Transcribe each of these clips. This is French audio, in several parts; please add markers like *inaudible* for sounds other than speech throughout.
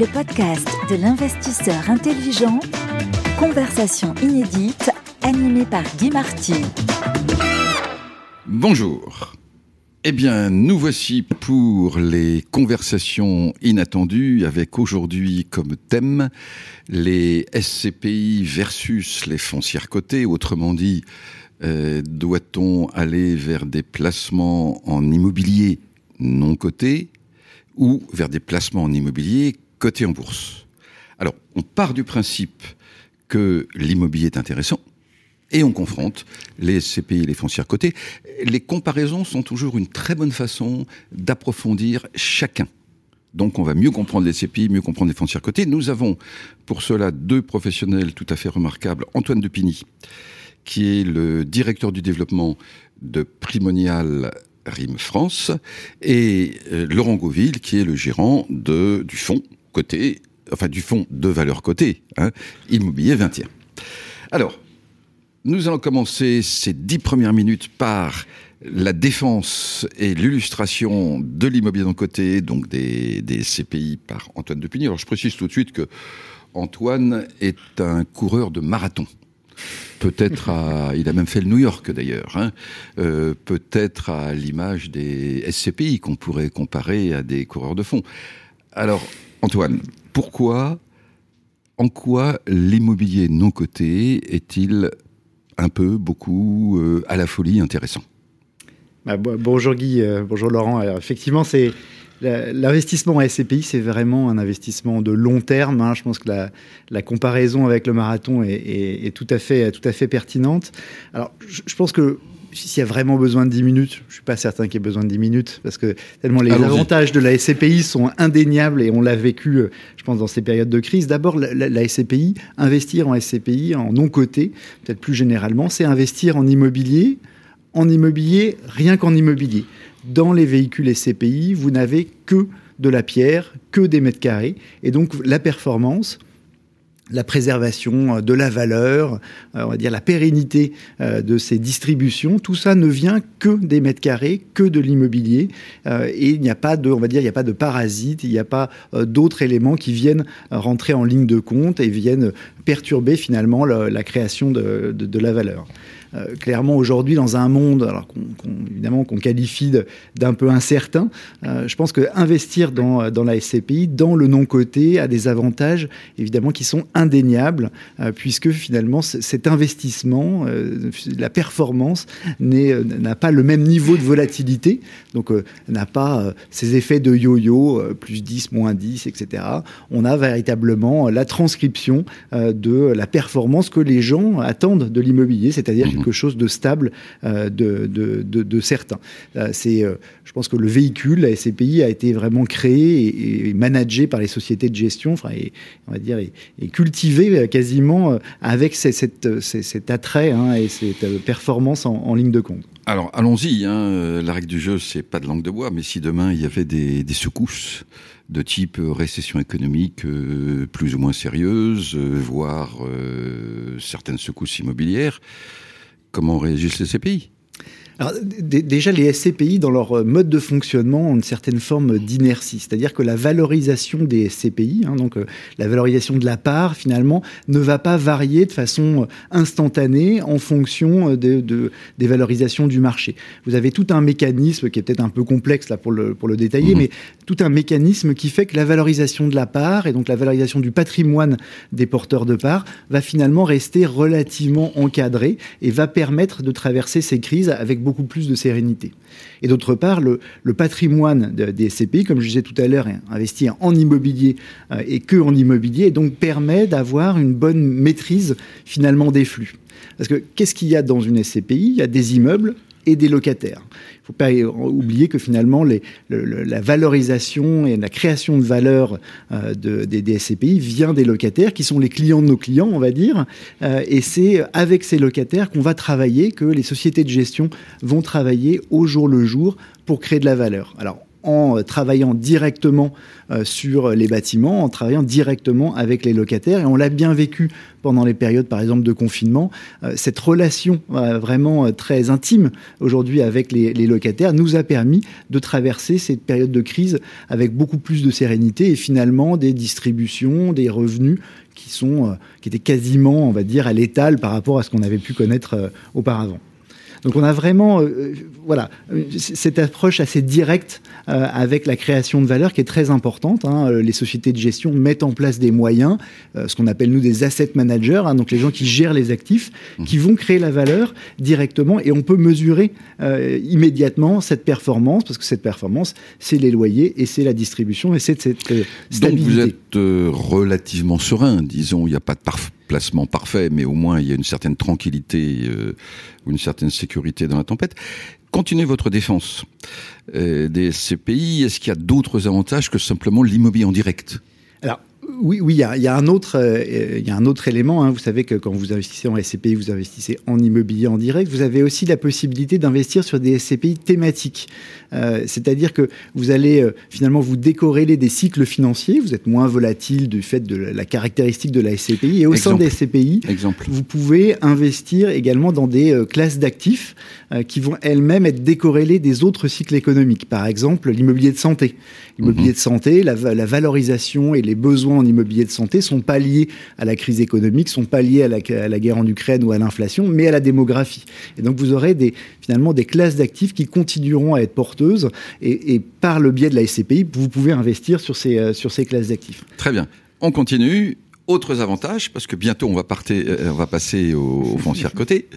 le podcast de l'investisseur intelligent, conversation inédite animée par Guy Marty. Bonjour. Eh bien, nous voici pour les conversations inattendues avec aujourd'hui comme thème les SCPI versus les foncières cotées, autrement dit, euh, doit-on aller vers des placements en immobilier non cotés ou vers des placements en immobilier cotés en bourse Alors, on part du principe que l'immobilier est intéressant et on confronte les SCPI et les foncières cotées. Les comparaisons sont toujours une très bonne façon d'approfondir chacun. Donc on va mieux comprendre les SCPI, mieux comprendre les foncières cotées. Nous avons pour cela deux professionnels tout à fait remarquables. Antoine Depigny, qui est le directeur du développement de Primonial RIM France, et euh, Laurent Gauville, qui est le gérant du fonds côté, enfin du fonds de valeur cotée, hein, Immobilier 21. Alors, nous allons commencer ces dix premières minutes par la défense et l'illustration de l'immobilier d'un côté, donc des, des CPI par Antoine Depigny. Alors je précise tout de suite que Antoine est un coureur de marathon. Peut-être à, il a même fait le New York d'ailleurs. Hein. Euh, Peut-être à l'image des SCPI qu'on pourrait comparer à des coureurs de fond. Alors, Antoine, pourquoi, en quoi l'immobilier non coté est-il un peu, beaucoup, euh, à la folie intéressant? Bah, Bonjour Guy, euh, bonjour Laurent. Effectivement, c'est L'investissement en SCPI, c'est vraiment un investissement de long terme. Hein. Je pense que la, comparaison avec le marathon est, tout, à fait, à pertinente. Alors, je pense que s'il y a vraiment besoin de 10 minutes, je suis pas certain qu'il y ait besoin de 10 minutes, parce que tellement les avantages de la SCPI sont indéniables et on l'a vécu, euh, je pense, dans ces périodes de crise. D'abord, la, la, la, SCPI, investir en SCPI, en non-coté, peut-être plus généralement, c'est investir en immobilier, en immobilier, rien qu'en immobilier dans les véhicules SCPI, vous n'avez que de la pierre, que des mètres carrés. Et donc la performance, la préservation euh, de la valeur, euh, on va dire la pérennité euh, de ces distributions, tout ça ne vient que des mètres carrés, que de l'immobilier, et il n'y a pas de, on va dire, il n'y a pas de parasites, il n'y a pas d'autres éléments qui viennent rentrer en ligne de compte et viennent perturber finalement la, création de, la valeur. Euh, clairement aujourd'hui dans un monde, alors qu'on, qu'on, évidemment qu'on qualifie d'un peu incertain, euh, je pense que investir dans, dans la SCPI, dans le non coté, a des avantages évidemment qui sont indéniables, euh, puisque finalement cet investissement, euh, la performance n'a pas le même niveau de volatilité, donc euh, n'a pas ces effets de yo-yo, plus 10, moins 10, etc. On a véritablement la transcription de la performance que les gens attendent de l'immobilier, c'est-à-dire quelque chose de stable euh, de, de, de, de, certain. Euh, c'est, euh, je pense que le véhicule, la SCPI, a été vraiment créé et, et managé par les sociétés de gestion, enfin, et, on va dire, et, et cultivé quasiment avec cette, cet attrait hein, et cette performance en, en ligne de compte. Alors allons-y, hein. la règle du jeu, c'est pas de langue de bois, mais si demain il y avait des, des secousses de type récession économique euh, plus ou moins sérieuse, euh, voire euh, certaines secousses immobilières, comment réagissent les CPI alors, déjà, les SCPI, dans leur mode de fonctionnement, ont une certaine forme d'inertie. C'est-à-dire que la valorisation des SCPI, hein, donc euh, la valorisation de la part, finalement, ne va pas varier de façon instantanée en fonction de, de, des valorisations du marché. Vous avez tout un mécanisme qui est peut-être un peu complexe là pour le, pour le détailler, mmh. mais tout un mécanisme qui fait que la valorisation de la part et donc la valorisation du patrimoine des porteurs de part va finalement rester relativement encadrée et va permettre de traverser ces crises avec beaucoup beaucoup plus de sérénité. Et d'autre part, le, patrimoine de, des SCPI, comme je disais tout à l'heure, investir en immobilier euh, et que en immobilier, donc permet d'avoir une bonne maîtrise finalement des flux. Parce que qu'est-ce qu'il y a dans une SCPI Il y a des immeubles et des locataires. Il ne faut pas oublier que finalement, la valorisation et la création de valeur euh, de, des, des, SCPI vient des locataires, qui sont les clients de nos clients, on va dire. Euh, et c'est avec ces locataires qu'on va travailler, que les sociétés de gestion vont travailler au jour le jour pour créer de la valeur. En travaillant directement sur les bâtiments, en travaillant directement avec les locataires. Et on l'a bien vécu pendant les périodes, par exemple, de confinement. cette relation vraiment très intime aujourd'hui avec les, les, locataires nous a permis de traverser cette période de crise avec beaucoup plus de sérénité et finalement des distributions, des revenus qui, sont, qui étaient quasiment, on va dire, à l'étal par rapport à ce qu'on avait pu connaître auparavant. Donc on a vraiment, euh, voilà, cette approche assez directe euh, avec la création de valeur qui est très importante. Hein. Euh, les sociétés de gestion mettent en place des moyens, ce qu'on appelle nous des asset managers, hein, donc les gens qui gèrent les actifs, mmh. qui vont créer la valeur directement et on peut mesurer immédiatement cette performance parce que cette performance, c'est les loyers et c'est la distribution et c'est cette stabilité. Donc vous êtes relativement serein, disons, il n'y a pas de placement parfait, mais au moins il y a une certaine tranquillité ou une certaine sécurité dans la tempête. Continuez votre défense euh, des CPI. Est-ce qu'il y a d'autres avantages que simplement l'immobilier en direct? Oui, oui, il y a, y a, un autre, euh, il y a un autre élément. Hein. Vous savez que quand vous investissez en SCPI, vous investissez en immobilier en direct. Vous avez aussi la possibilité d'investir sur des SCPI thématiques. Euh, c'est-à-dire que vous allez euh, finalement vous décorréler des cycles financiers. Vous êtes moins volatile du fait de la, caractéristique de la SCPI. Et au sein des SCPI, Exemple. vous pouvez investir également dans des euh, classes d'actifs qui vont elles-mêmes être décorrélées des autres cycles économiques. Par exemple, l'immobilier de santé. L'immobilier mhm. de santé, la, la, valorisation et les besoins en immobilier de santé sont pas liés à la crise économique, sont pas liés à la, guerre en Ukraine ou à l'inflation, mais à la démographie. Et donc vous aurez finalement des classes d'actifs qui continueront à être porteuses et, par le biais de la SCPI, vous pouvez investir sur ces, euh, sur ces classes d'actifs. Très bien. On continue. Autres avantages, parce que bientôt on va, partir, euh, on va passer aux, aux foncières cotées.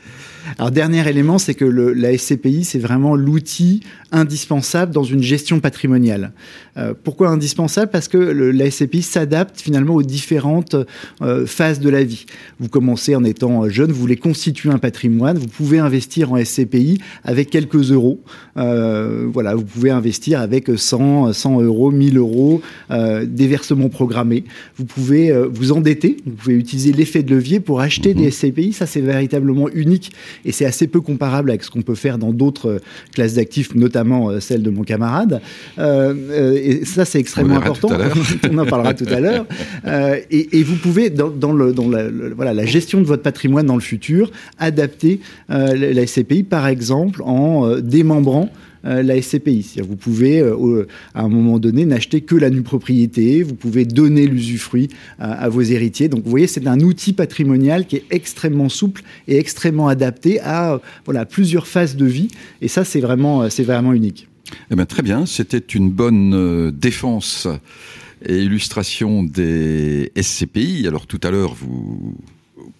Alors, dernier élément, c'est que le, la SCPI, c'est vraiment l'outil indispensable dans une gestion patrimoniale. Euh, pourquoi indispensable? Parce que le, la SCPI s'adapte finalement aux différentes euh, phases de la vie. Vous commencez en étant jeune, vous voulez constituer un patrimoine, vous pouvez investir en SCPI avec quelques euros. Euh, voilà, vous pouvez investir avec 100, 100 euros, 1000 euros, euh, des versements programmés. Vous pouvez euh, vous endetter, vous pouvez utiliser l'effet de levier pour acheter mmh. des SCPI. Ça, c'est véritablement unique et c'est assez peu comparable avec ce qu'on peut faire dans d'autres euh, classes d'actifs, notamment euh, celle de mon camarade. Euh, et ça, c'est extrêmement important. *laughs* On en parlera tout à l'heure. Et, et, vous pouvez, dans, dans, le, dans la, le, voilà, la gestion de votre patrimoine dans le futur, adapter la SCPI, par exemple, en démembrant euh, la SCPI. Vous pouvez, euh, à un moment donné, n'acheter que la nue propriété, vous pouvez donner l'usufruit à, vos héritiers. Donc, vous voyez, c'est un outil patrimonial qui est extrêmement souple et extrêmement adapté à voilà, plusieurs phases de vie. Et ça, c'est vraiment, vraiment unique. Eh bien, très bien, c'était une bonne euh, défense et illustration des SCPI. Alors tout à l'heure, vous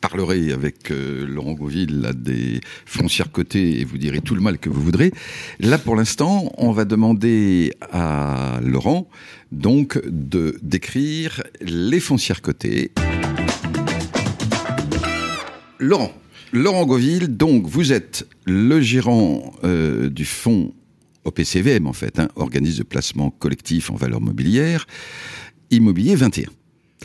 parlerez avec euh, Laurent Gauville des foncières cotées et vous direz tout le mal que vous voudrez. Là, pour l'instant, on va demander à Laurent donc de décrire les foncières cotées. Laurent, Laurent Gauville, donc vous êtes le gérant euh, du fonds OPCVM en fait, hein, organisme de placement collectif en valeur mobilière, immobilier 21.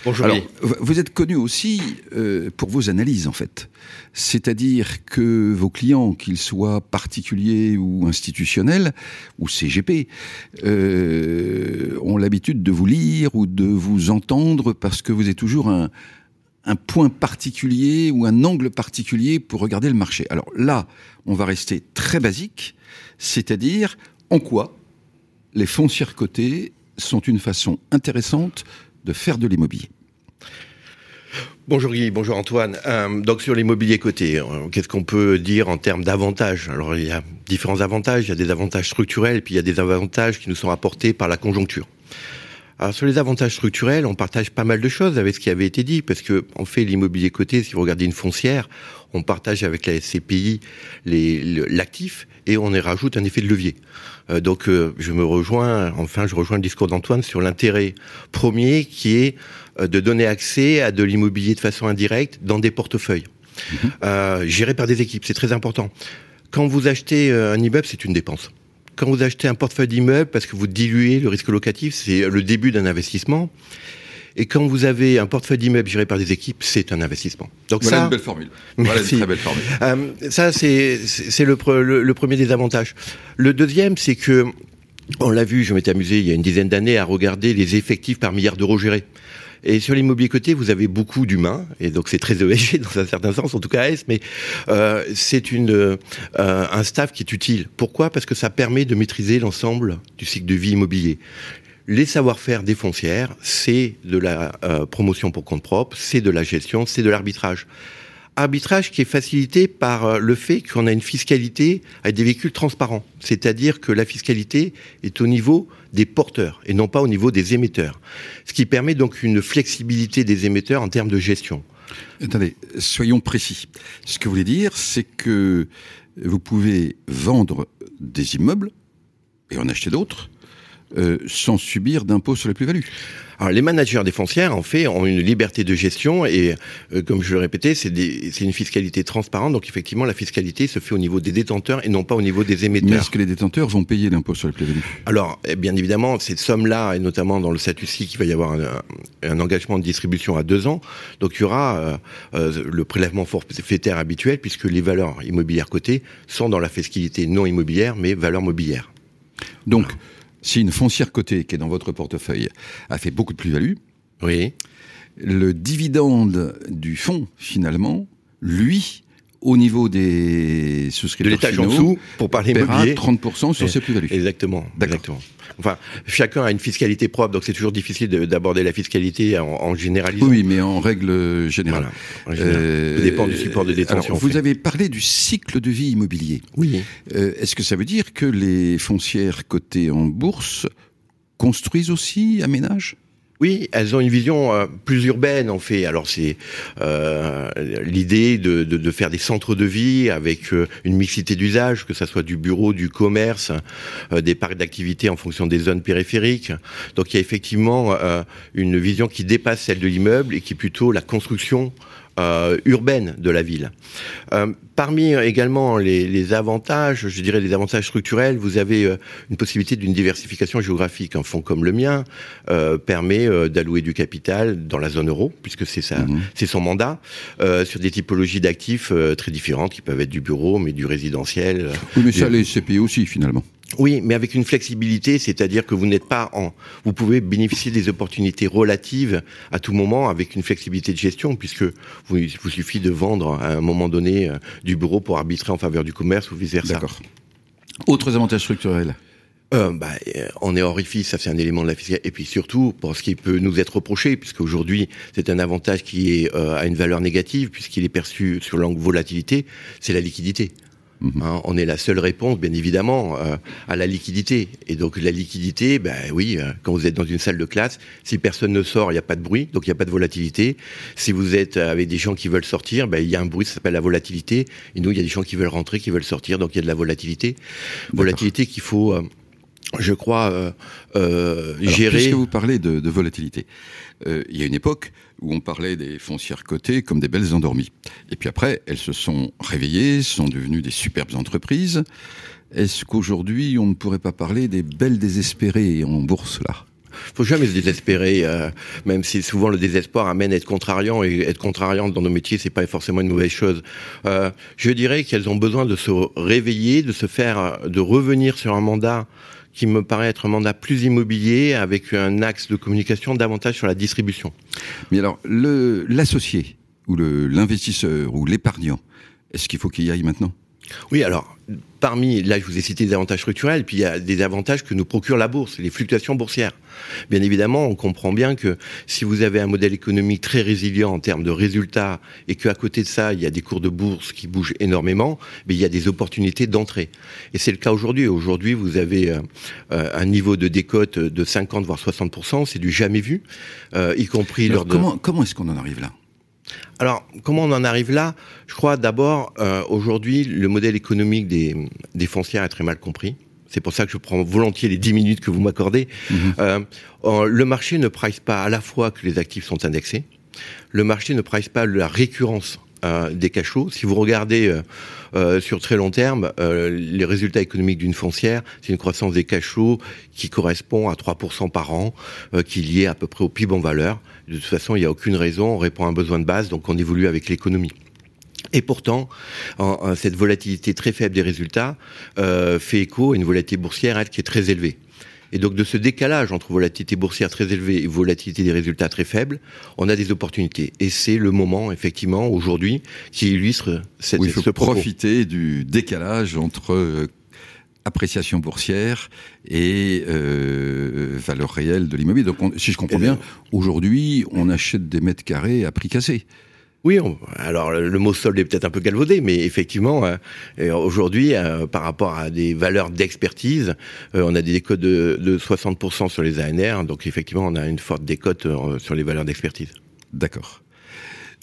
Bonjour. Alors, vous êtes connu aussi euh, pour vos analyses, en fait. C'est-à-dire que vos clients, qu'ils soient particuliers ou institutionnels, ou CGP, euh, ont l'habitude de vous lire ou de vous entendre parce que vous êtes toujours un, un point particulier ou un angle particulier pour regarder le marché. Alors là, on va rester très basique, c'est-à-dire en quoi les foncières cotées sont une façon intéressante de faire de l'immobilier. Bonjour Guy, bonjour Antoine. Euh, donc sur l'immobilier coté, euh, qu'est-ce qu'on peut dire en termes d'avantages? Alors il y a différents avantages, il y a des avantages structurels puis il y a des avantages qui nous sont apportés par la conjoncture. Alors sur les avantages structurels, on partage pas mal de choses avec ce qui avait été dit, parce que on fait l'immobilier coté, si vous regardez une foncière, on partage avec la SCPI l'actif et on y rajoute un effet de levier. Euh, donc je me rejoins, enfin je rejoins le discours d'Antoine sur l'intérêt premier qui est de donner accès à de l'immobilier de façon indirecte dans des portefeuilles, mmh. euh, gérés par des équipes. C'est très important. Quand vous achetez un immeuble, c'est une dépense. Quand vous achetez un portefeuille d'immeuble parce que vous diluez le risque locatif, c'est le début d'un investissement. Et quand vous avez un portefeuille d'immeubles géré par des équipes, c'est un investissement. Donc voilà ça, une belle formule. Voilà une très belle formule. Euh, ça, c'est le, le, le, premier des avantages. Le deuxième, c'est que On l'a vu, je m'étais amusé il y a une dizaine d'années à regarder les effectifs par milliard d'euros gérés. Et sur l'immobilier côté, vous avez beaucoup d'humains, et donc c'est très *laughs* ESG dans un certain sens, en tout cas S, mais euh, c'est euh, un staff qui est utile. Pourquoi? Parce que ça permet de maîtriser l'ensemble du cycle de vie immobilier. Les savoir-faire des foncières, c'est de la euh, promotion pour compte propre, c'est de la gestion, c'est de l'arbitrage arbitrage qui est facilité par euh, le fait qu'on a une fiscalité avec des véhicules transparents. C'est-à-dire que la fiscalité est au niveau des porteurs et non pas au niveau des émetteurs. Ce qui permet donc une flexibilité des émetteurs en termes de gestion. Attendez, soyons précis. Ce que vous voulez dire, c'est que vous pouvez vendre des immeubles et en acheter d'autres euh, sans subir d'impôts sur les plus-values. Alors les managers des foncières, en fait, ont une liberté de gestion et, euh, comme je le répétais, c'est une fiscalité transparente. Donc effectivement, la fiscalité se fait au niveau des détenteurs et non pas au niveau des émetteurs. Mais est-ce que les détenteurs vont payer l'impôt sur les plus-values? Alors, eh bien évidemment, cette somme-là, et notamment dans le statut ci qu'il va y avoir un, engagement de distribution à deux ans. Donc il y aura euh, euh, le prélèvement forfaitaire habituel puisque les valeurs immobilières cotées sont dans la fiscalité non immobilière, mais valeurs mobilières. Donc, si une foncière cotée qui est dans votre portefeuille a fait beaucoup de plus-value, oui. le dividende du fonds, finalement, lui, au niveau des souscripteurs de l'étage en dessous, pour parler immobilier, 30% sur ses plus-values. Exactement. Exactement. Enfin, chacun a une fiscalité propre, donc c'est toujours difficile d'aborder la fiscalité en, en, généralisant. Oui, mais en règle générale. Voilà, euh, Ça dépend du support de détention. Alors, vous avez parlé du cycle de vie immobilier. Oui. Euh, Est-ce que ça veut dire que les foncières cotées en bourse construisent aussi, aménagent oui, elles ont une vision euh, plus urbaine en fait. Alors c'est euh, l'idée de, de, faire des centres de vie avec euh, une mixité d'usage, que ça soit du bureau, du commerce, des parcs d'activité en fonction des zones périphériques. Donc il y a effectivement une vision qui dépasse celle de l'immeuble et qui plutôt la construction euh, urbaine de la ville. Euh, parmi également les, les, avantages, je dirais les avantages structurels, vous avez euh, une possibilité d'une diversification géographique. Un fonds comme le mien euh, permet euh, d'allouer du capital dans la zone euro, puisque c'est ça, mmh. c'est son mandat, sur des typologies d'actifs très différentes, qui peuvent être du bureau, mais du résidentiel. Oui, mais ça, les CPI aussi, finalement. Oui, mais avec une flexibilité, c'est-à-dire que vous n'êtes pas en, vous pouvez bénéficier des opportunités relatives à tout moment avec une flexibilité de gestion, puisque vous, il vous suffit de vendre à un moment donné euh, du bureau pour arbitrer en faveur du commerce ou vice versa. D'accord. Autres avantages structurels? Euh, bah, on est orifice, ça c'est un élément de la fiscalité. Et puis surtout, pour ce qui peut nous être reproché, puisque aujourd'hui c'est un avantage qui est euh, à une valeur négative, puisqu'il est perçu sur l'angle volatilité, c'est la liquidité. Mmh. Hein, on est la seule réponse, bien évidemment, euh, à la liquidité. Et donc la liquidité, ben oui, euh, quand vous êtes dans une salle de classe, si personne ne sort, il n'y a pas de bruit, donc il n'y a pas de volatilité. Si vous êtes avec des gens qui veulent sortir, ben, il y a un bruit, ça s'appelle la volatilité. Et nous, il y a des gens qui veulent rentrer, qui veulent sortir, donc il y a de la volatilité. Volatilité qu'il faut, euh, je crois, euh, euh, Alors, gérer. Puisque vous parlez de, de volatilité, euh, il y a une époque où on parlait des foncières cotées comme des belles endormies. Et puis après, elles se sont réveillées, sont devenues des superbes entreprises. Est-ce qu'aujourd'hui, on ne pourrait pas parler des belles désespérées en bourse, là? Faut jamais se désespérer, euh, même si souvent le désespoir amène à être contrariant et être contrariant dans nos métiers, c'est pas forcément une mauvaise chose. Euh, je dirais qu'elles ont besoin de se réveiller, de se faire, de revenir sur un mandat qui me paraît être un mandat plus immobilier avec un axe de communication davantage sur la distribution. Mais alors, l'associé ou l'investisseur ou l'épargnant, est-ce qu'il faut qu'il y aille maintenant? Oui, alors, parmi, là, je vous ai cité des avantages structurels, puis il y a des avantages que nous procure la bourse, les fluctuations boursières. Bien évidemment, on comprend bien que si vous avez un modèle économique très résilient en termes de résultats et qu'à côté de ça, il y a des cours de bourse qui bougent énormément, mais il y a des opportunités d'entrée. Et c'est le cas aujourd'hui. Aujourd'hui, vous avez euh, un niveau de décote de 50 voire 60 c'est du jamais vu, euh, y compris Alors, lors comment est-ce qu'on en arrive là? Alors, comment on en arrive là? Je crois d'abord, euh, aujourd'hui, le modèle économique des, des foncières est très mal compris. C'est pour ça que je prends volontiers les 10 minutes que vous m'accordez. Mhm. Euh, le marché ne price pas à la fois que les actifs sont indexés, le marché ne price pas la récurrence euh, des cachots. Si vous regardez euh, euh, sur très long terme, les résultats économiques d'une foncière, c'est une croissance des cachots qui correspond à 3% par an, qui est liée à peu près au PIB en valeur. De toute façon, il n'y a aucune raison, on répond à un besoin de base, donc on évolue avec l'économie. Et pourtant, en, en, cette volatilité très faible des résultats euh, fait écho à une volatilité boursière elle, qui est très élevée. Et donc de ce décalage entre volatilité boursière très élevée et volatilité des résultats très faibles, on a des opportunités. Et c'est le moment, effectivement, aujourd'hui, qui illustre cette, oui, il faut ce profiter du décalage entre euh, appréciation boursière et euh, valeur réelle de l'immobilier. Donc, on- si je comprends bien, aujourd'hui, on achète des mètres carrés à prix cassé. Oui, on- alors le mot solde est peut-être un peu galvaudé, mais effectivement, euh, aujourd'hui, euh, par rapport à des valeurs d'expertise, euh, on a des décotes de, de 60% sur les ANR, donc effectivement, on a une forte décote sur les valeurs d'expertise. D'accord.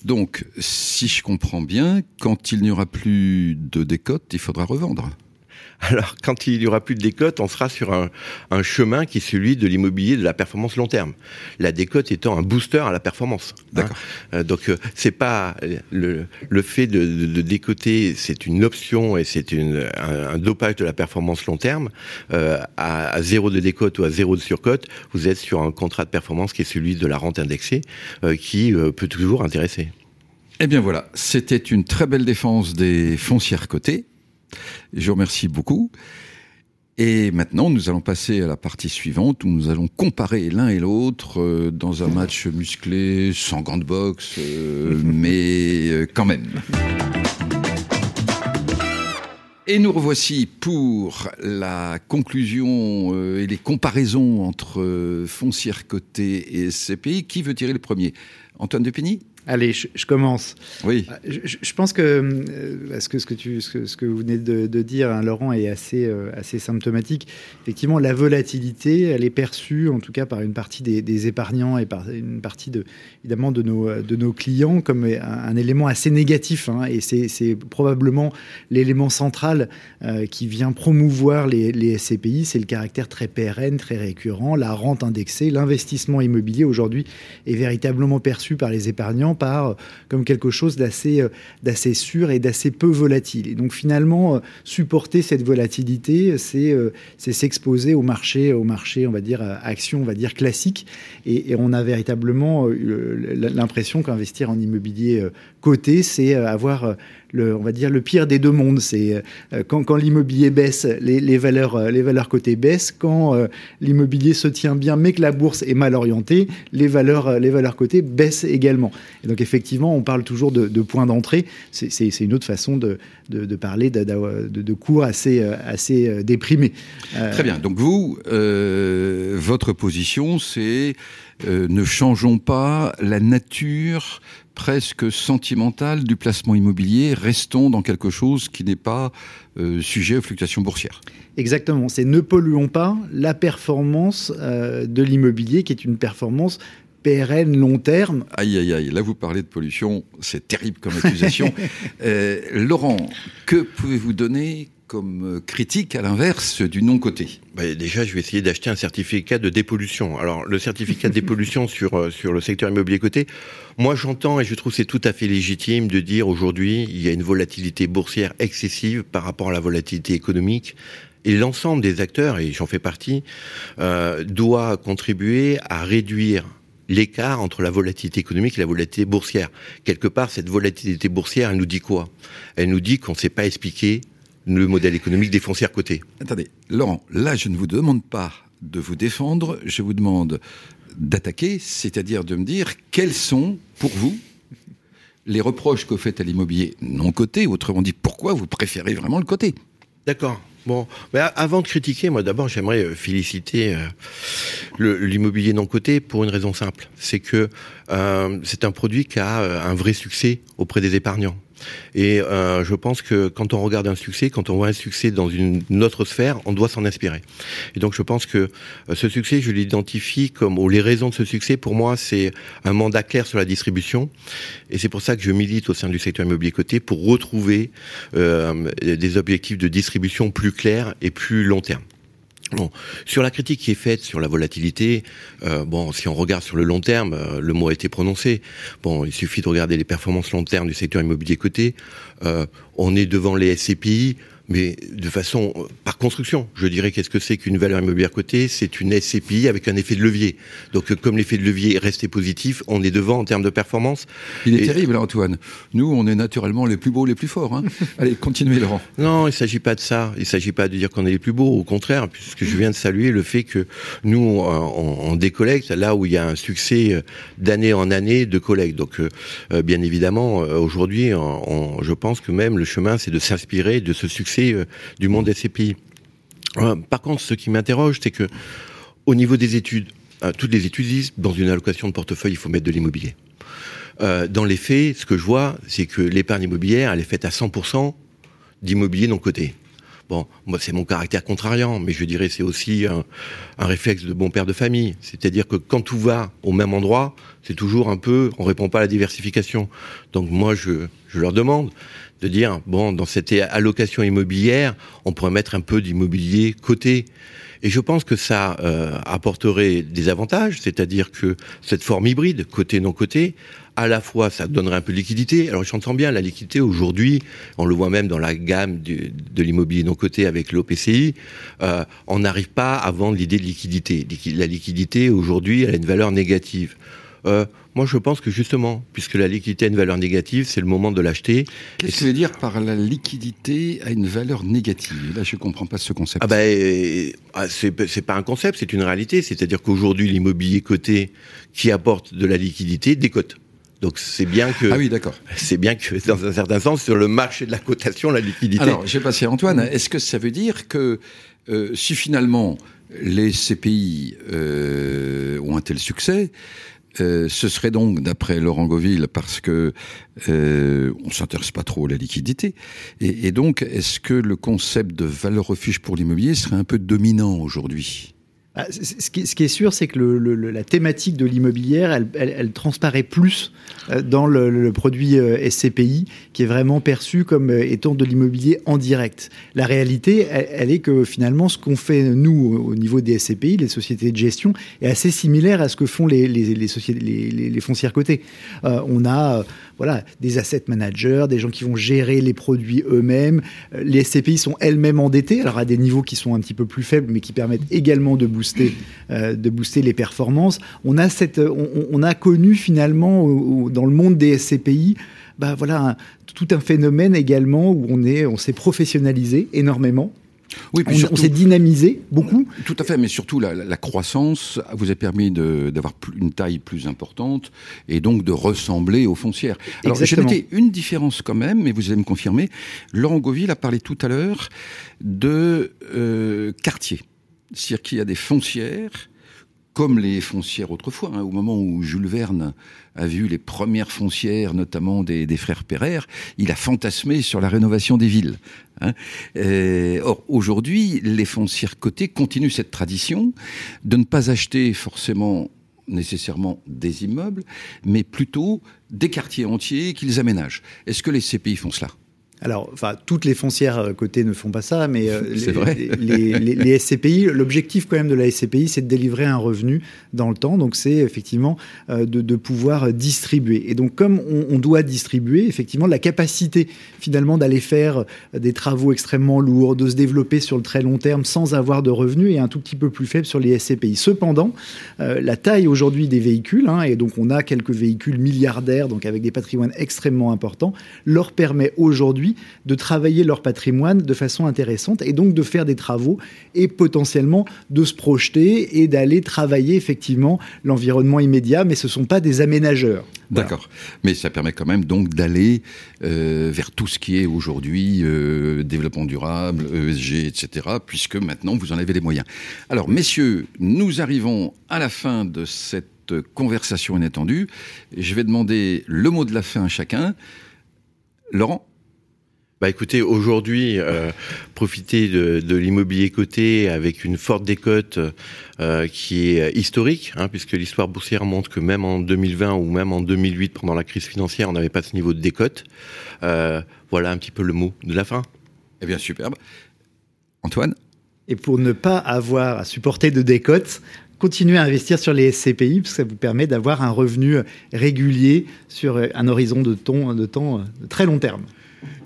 Donc, si je comprends bien, quand il n'y aura plus de décote, il faudra revendre. *laughs* Alors, quand il y aura plus de décote, on sera sur un, un chemin qui est celui de l'immobilier de la performance long terme. La décote étant un booster à la performance. hein. D'accord. Euh, donc, euh, c'est pas le, le fait de, de, de décoter, c'est une option et c'est une, un, un dopage de la performance long terme. Euh, à, à zéro de décote ou à zéro de surcote, vous êtes sur un contrat de performance qui est celui de la rente indexée, qui peut toujours intéresser. Eh bien voilà, c'était une très belle défense des foncières cotées. Je vous remercie beaucoup. Et maintenant, nous allons passer à la partie suivante où nous allons comparer l'un et l'autre euh, dans un match musclé, sans gants de boxe, euh, *laughs* mais euh, quand même. Et nous revoici pour la conclusion et les comparaisons entre foncières cotées et SCPI. Qui veut tirer le premier? Antoine Depigny Allez, je, je commence. Oui. Je, pense que, euh, parce que ce que, tu, ce que, ce que vous venez de, de dire, hein, Laurent, est assez, euh, assez symptomatique. Effectivement, la volatilité, elle est perçue, en tout cas par une partie des, des épargnants et par une partie, de, évidemment, de nos, euh, de nos clients, comme un, un élément assez négatif. hein, et c'est c'est probablement l'élément central euh, qui vient promouvoir les, les SCPI, c'est le caractère très pérenne, très récurrent, la rente indexée, l'investissement immobilier aujourd'hui est véritablement perçu par les épargnants par, euh, comme quelque chose d'assez euh, d'assez sûr et d'assez peu volatile. Et donc finalement, euh, supporter cette volatilité, c'est s'exposer au marché, au marché, on va dire, action, on va dire, classique. Et, on a véritablement l'impression qu'investir en immobilier coté, c'est avoir le, on va dire, le pire des deux mondes. C'est quand, l'immobilier baisse, les, valeurs, les valeurs cotées baissent. Quand l'immobilier se tient bien, mais que la bourse est mal orientée, les valeurs, les valeurs cotées baissent également. Et donc effectivement, on parle toujours de, de points d'entrée. C'est- une autre façon de, de, de parler de, cours assez, euh, assez euh, déprimés. Euh, Très bien. Donc vous, euh, votre position, c'est euh, ne changeons pas la nature presque sentimentale du placement immobilier, restons dans quelque chose qui n'est pas euh, sujet aux fluctuations boursières. Exactement. C'est ne polluons pas la performance euh, de l'immobilier, qui est une performance pérenne, long terme. Aïe, aïe, aïe, là vous parlez de pollution, c'est terrible comme accusation. *laughs* Euh, Laurent, que pouvez-vous donner comme euh, critique à l'inverse du non-coté? Bah, déjà, je vais essayer d'acheter un certificat de dépollution. Alors, le certificat de dépollution sur euh, sur le secteur immobilier coté, moi, j'entends et je trouve c'est tout à fait légitime de dire aujourd'hui, il y a une volatilité boursière excessive par rapport à la volatilité économique. Et l'ensemble des acteurs, et j'en fais partie, euh, doit contribuer à réduire l'écart entre la volatilité économique et la volatilité boursière. Quelque part, cette volatilité boursière, elle nous dit quoi? Elle nous dit qu'on ne sait pas expliquer le modèle économique des foncières cotées. Attendez, Laurent, là je ne vous demande pas de vous défendre, je vous demande d'attaquer, c'est-à-dire de me dire quels sont, pour vous, les reproches que vous faites à l'immobilier non coté, autrement dit, pourquoi vous préférez vraiment le côté D'accord. Bon, mais avant de critiquer, moi d'abord j'aimerais euh, féliciter euh, l'immobilier non coté pour une raison simple, c'est que euh, c'est un produit qui a un vrai succès auprès des épargnants. Et euh, je pense que quand on regarde un succès, quand on voit un succès dans une, autre sphère, on doit s'en inspirer. Et donc je pense que euh, ce succès, je l'identifie comme, ou les raisons de ce succès, pour moi, c'est un mandat clair sur la distribution. Et c'est pour ça que je milite au sein du secteur immobilier coté pour retrouver euh, des objectifs de distribution plus clairs et plus long terme. Bon, sur la critique qui est faite sur la volatilité, euh, bon, si on regarde sur le long terme, euh, le mot a été prononcé. Bon, il suffit de regarder les performances long terme du secteur immobilier coté. Euh, on est devant les SCPI, mais de façon euh, par construction. Je dirais qu'est-ce que c'est qu'une valeur immobilière cotée? C'est une SCPI avec un effet de levier. Donc euh, comme l'effet de levier est resté positif, on est devant en termes de performance. Il est terrible, Antoine. Nous, on est naturellement les plus beaux, les plus forts. Hein. *laughs* Allez, continuez, Laurent. Non, il s'agit pas de ça. Il s'agit pas de dire qu'on est les plus beaux. Au contraire, puisque je viens de saluer le fait que nous, on, décollecte là où il y a un succès euh, d'année en année de collecte. Donc, bien évidemment, aujourd'hui, je pense que même le chemin, c'est de s'inspirer de ce succès euh, du monde SCPI. Euh, par contre, ce qui m'interroge, c'est que au niveau des études, euh, toutes les études disent dans une allocation de portefeuille, il faut mettre de l'immobilier. dans les faits, ce que je vois, c'est que l'épargne immobilière, elle est faite à 100% d'immobilier non coté. Bon, moi c'est mon caractère contrariant, mais je dirais c'est aussi un, réflexe de bon père de famille. C'est-à-dire que quand tout va au même endroit, c'est toujours un peu, on répond pas à la diversification. Donc moi je leur demande, de dire bon dans cette allocation immobilière on pourrait mettre un peu d'immobilier coté et je pense que ça euh, apporterait des avantages c'est-à-dire que cette forme hybride côté non côté à la fois ça donnerait un peu de liquidité. Alors j'entends bien la liquidité aujourd'hui. On le voit même dans la gamme de l'immobilier non coté avec l'OPCI. Euh, on n'arrive pas à vendre l'idée de liquidité. La liquidité aujourd'hui elle a une valeur négative. Euh, moi, je pense que justement, puisque la liquidité a une valeur négative, c'est le moment de l'acheter. Qu'est-ce que tu veux dire par la liquidité a une valeur négative? Là, je comprends pas ce concept. Ah ben, ah, c'est pas un concept, c'est une réalité. C'est-à-dire qu'aujourd'hui, l'immobilier coté qui apporte de la liquidité décote. Donc c'est bien que. Ah oui, d'accord. *laughs* C'est bien que, dans un certain sens, sur le marché de la cotation, la liquidité. Alors, j'ai passé à Antoine. Est-ce que ça veut dire que euh, si finalement les CPI euh, ont un tel succès, euh, ce serait donc, d'après Laurent Goville, parce que euh, on s'intéresse pas trop à la liquidité, et, et donc est-ce que le concept de valeur refuge pour l'immobilier serait un peu dominant aujourd'hui? Ah, ce qui, est sûr, c'est que la thématique de l'immobilière, elle, transparaît plus euh, dans le, produit euh, SCPI, qui est vraiment perçu comme euh, étant de l'immobilier en direct. La réalité, elle, est que finalement, ce qu'on fait nous au niveau des SCPI, les sociétés de gestion, est assez similaire à ce que font les, les, les, foncières cotées. on a voilà, des asset managers, des gens qui vont gérer les produits eux-mêmes. Les SCPI sont elles-mêmes endettées, alors à des niveaux qui sont un petit peu plus faibles, mais qui permettent également de booster, euh, de booster les performances. On a, cette, on, a connu finalement dans le monde des SCPI bah voilà, tout un phénomène également où on est, on s'est professionnalisé énormément oui, puis on, s'est dynamisé beaucoup. Tout à fait, mais surtout la, croissance vous a permis d'avoir une taille plus importante et donc de ressembler aux foncières. Alors j'ai noté une différence quand même, mais vous allez me confirmer. Laurent Goville a parlé tout à l'heure de euh, quartier. C'est-à-dire qu'il y a des foncières comme les foncières autrefois, hein, au moment où Jules Verne a vu les premières foncières, notamment des, frères Pereire, il a fantasmé sur la rénovation des villes. Hein. or, aujourd'hui, les foncières cotées continuent cette tradition de ne pas acheter forcément nécessairement des immeubles, mais plutôt des quartiers entiers qu'ils aménagent. Est-ce que les CPI font cela? Alors, enfin, toutes les foncières euh, cotées ne font pas ça, mais euh, *laughs* les, Les, SCPI, l'objectif quand même de la SCPI, c'est de délivrer un revenu dans le temps. Donc, c'est effectivement euh, de, pouvoir distribuer. Et donc, comme on, doit distribuer, effectivement, la capacité finalement d'aller faire des travaux extrêmement lourds, de se développer sur le très long terme sans avoir de revenus est un tout petit peu plus faible sur les SCPI. Cependant, la taille aujourd'hui des véhicules, hein, et donc on a quelques véhicules milliardaires, donc avec des patrimoines extrêmement importants, leur permet aujourd'hui de travailler leur patrimoine de façon intéressante et donc de faire des travaux et potentiellement de se projeter et d'aller travailler effectivement l'environnement immédiat, mais ce ne sont pas des aménageurs. D'accord. Mais ça permet quand même donc d'aller euh, vers tout ce qui est aujourd'hui euh, développement durable, ESG, etc., puisque maintenant vous en avez les moyens. Alors, messieurs, nous arrivons à la fin de cette conversation inattendue. Je vais demander le mot de la fin à chacun. Laurent bah écoutez, aujourd'hui, euh, profiter de, de l'immobilier coté avec une forte décote euh, qui est historique, hein, puisque l'histoire boursière montre que même en 2020 ou même en 2008, pendant la crise financière, on n'avait pas ce niveau de décote. Euh, voilà un petit peu le mot de la fin. Eh bien, superbe. Antoine? Et pour ne pas avoir à supporter de décote, continuez à investir sur les SCPI, parce que ça vous permet d'avoir un revenu régulier sur un horizon de, ton, de temps de très long terme.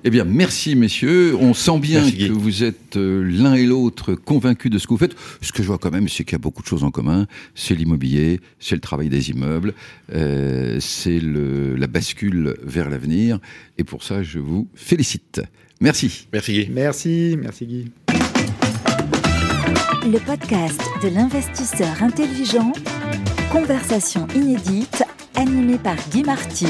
Eh bien, merci messieurs. On sent bien que vous êtes euh, l'un et l'autre convaincus de ce que vous faites. Ce que je vois quand même, c'est qu'il y a beaucoup de choses en commun. C'est l'immobilier, c'est le travail des immeubles, euh, c'est la bascule vers l'avenir. Et pour ça, je vous félicite. Merci. Merci Guy. Merci, merci Guy. Le podcast de l'investisseur intelligent, conversation inédite, animé par Guy Marty.